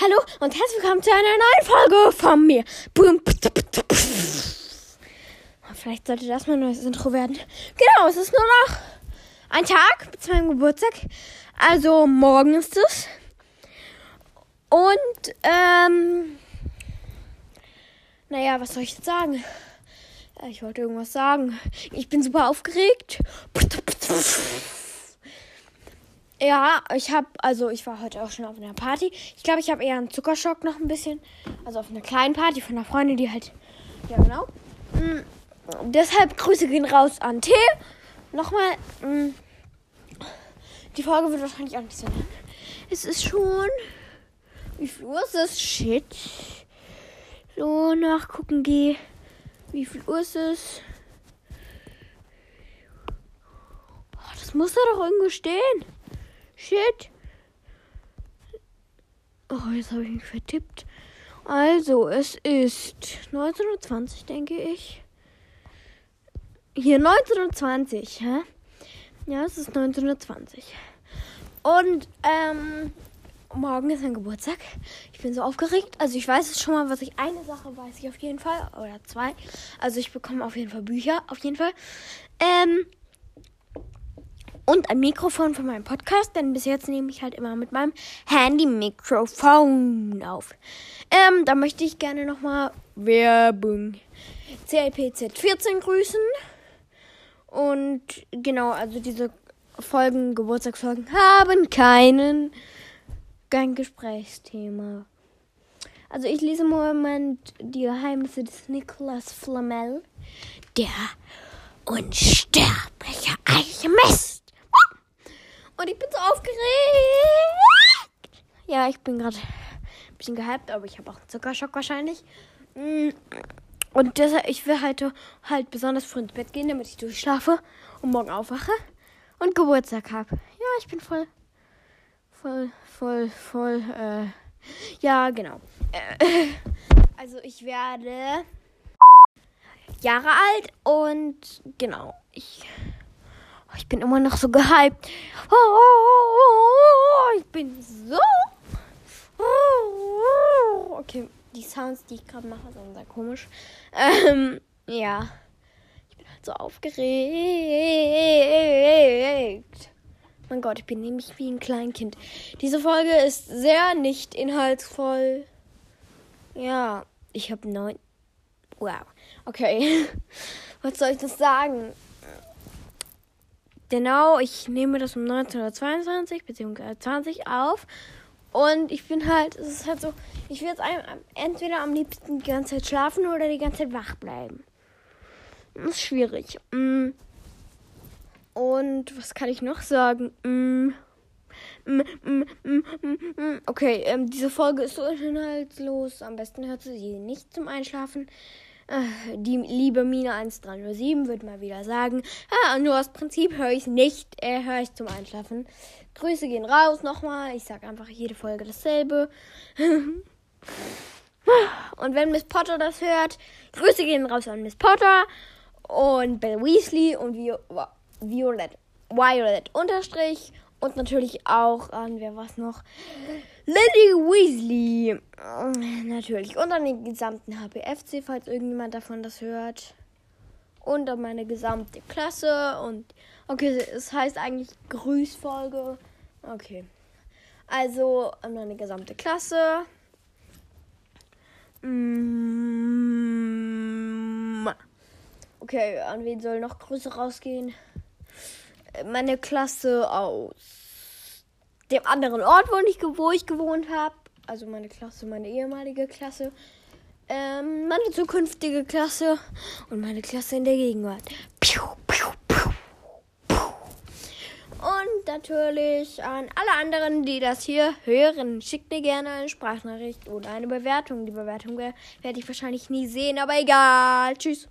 Hallo und herzlich willkommen zu einer neuen Folge von mir. Boom. Vielleicht sollte das mein neues Intro werden. Genau, es ist nur noch ein Tag bis meinem Geburtstag. Also morgen ist es. Und, ähm, naja, was soll ich jetzt sagen? Ich wollte irgendwas sagen. Ich bin super aufgeregt. Ja, ich habe, also ich war heute auch schon auf einer Party. Ich glaube, ich habe eher einen Zuckerschock noch ein bisschen. Also auf einer kleinen Party von einer Freundin, die halt, ja genau. Mhm. Deshalb Grüße gehen raus an T. Nochmal, mh, die Folge wird wahrscheinlich auch nicht so lang. Es ist schon, wie viel Uhr ist es? Shit. So, nachgucken gehe. Wie viel Uhr ist es? Oh, das muss da doch irgendwo stehen. Shit. Oh, jetzt habe ich mich vertippt. Also, es ist 1920, denke ich. Hier 1920, hä? Ja, es ist 1920. Und, ähm, morgen ist mein Geburtstag. Ich bin so aufgeregt. Also ich weiß es schon mal, was ich eine Sache weiß ich auf jeden Fall oder zwei. Also ich bekomme auf jeden Fall Bücher, auf jeden Fall. Ähm, und ein Mikrofon von meinem Podcast, denn bis jetzt nehme ich halt immer mit meinem Handy-Mikrofon auf. Ähm, da möchte ich gerne nochmal Werbung CLPZ14 grüßen. Und genau, also diese Folgen, Geburtstagsfolgen haben keinen, kein Gesprächsthema. Also ich lese im Moment die Geheimnisse des Nicolas Flamel, der unsterbliche Alchemist. Und ich bin so aufgeregt. Ja, ich bin gerade ein bisschen gehypt, aber ich habe auch einen Zuckerschock wahrscheinlich. Und deshalb, ich will halt, halt besonders früh ins Bett gehen, damit ich durchschlafe und morgen aufwache und Geburtstag habe. Ja, ich bin voll, voll, voll, voll, äh, ja, genau. Äh, also ich werde Jahre alt und genau, ich ich bin immer noch so gehypt. Ich bin so. Okay, die Sounds, die ich gerade mache, sind sehr komisch. Ähm, ja. Ich bin halt so aufgeregt. Mein Gott, ich bin nämlich wie ein Kleinkind. Diese Folge ist sehr nicht inhaltsvoll. Ja, ich habe neun. Wow. Okay. Was soll ich das sagen? Genau, ich nehme das um 1922 bzw. 20 auf. Und ich bin halt, es ist halt so, ich will jetzt entweder am liebsten die ganze Zeit schlafen oder die ganze Zeit wach bleiben. Das ist schwierig. Mm. Und was kann ich noch sagen? Mm. Mm, okay, ähm, diese Folge ist so inhaltslos. Am besten hört sie sie nicht zum Einschlafen. Äh, die liebe Mina 1307 wird mal wieder sagen, ah, nur aus Prinzip höre ich es nicht, äh, höre ich zum Einschlafen. Grüße gehen raus nochmal. Ich sage einfach jede Folge dasselbe. und wenn Miss Potter das hört, Grüße gehen raus an Miss Potter und Belle Weasley und Violet, Violet unterstrich und natürlich auch an, wer was noch? Lily Weasley. Natürlich. Und an den gesamten HPFC, falls irgendjemand davon das hört. Und an meine gesamte Klasse. Und okay, es heißt eigentlich Grüßfolge. Okay. Also an meine gesamte Klasse. Mm. Okay, an wen soll noch Grüße rausgehen? Meine Klasse aus dem anderen Ort, wo ich, wo ich gewohnt habe. Also meine Klasse, meine ehemalige Klasse. Ähm, meine zukünftige Klasse und meine Klasse in der Gegenwart. Piu, piu, piu, und natürlich an alle anderen, die das hier hören. Schickt mir gerne eine Sprachnachricht oder eine Bewertung. Die Bewertung werde ich wahrscheinlich nie sehen, aber egal. Tschüss.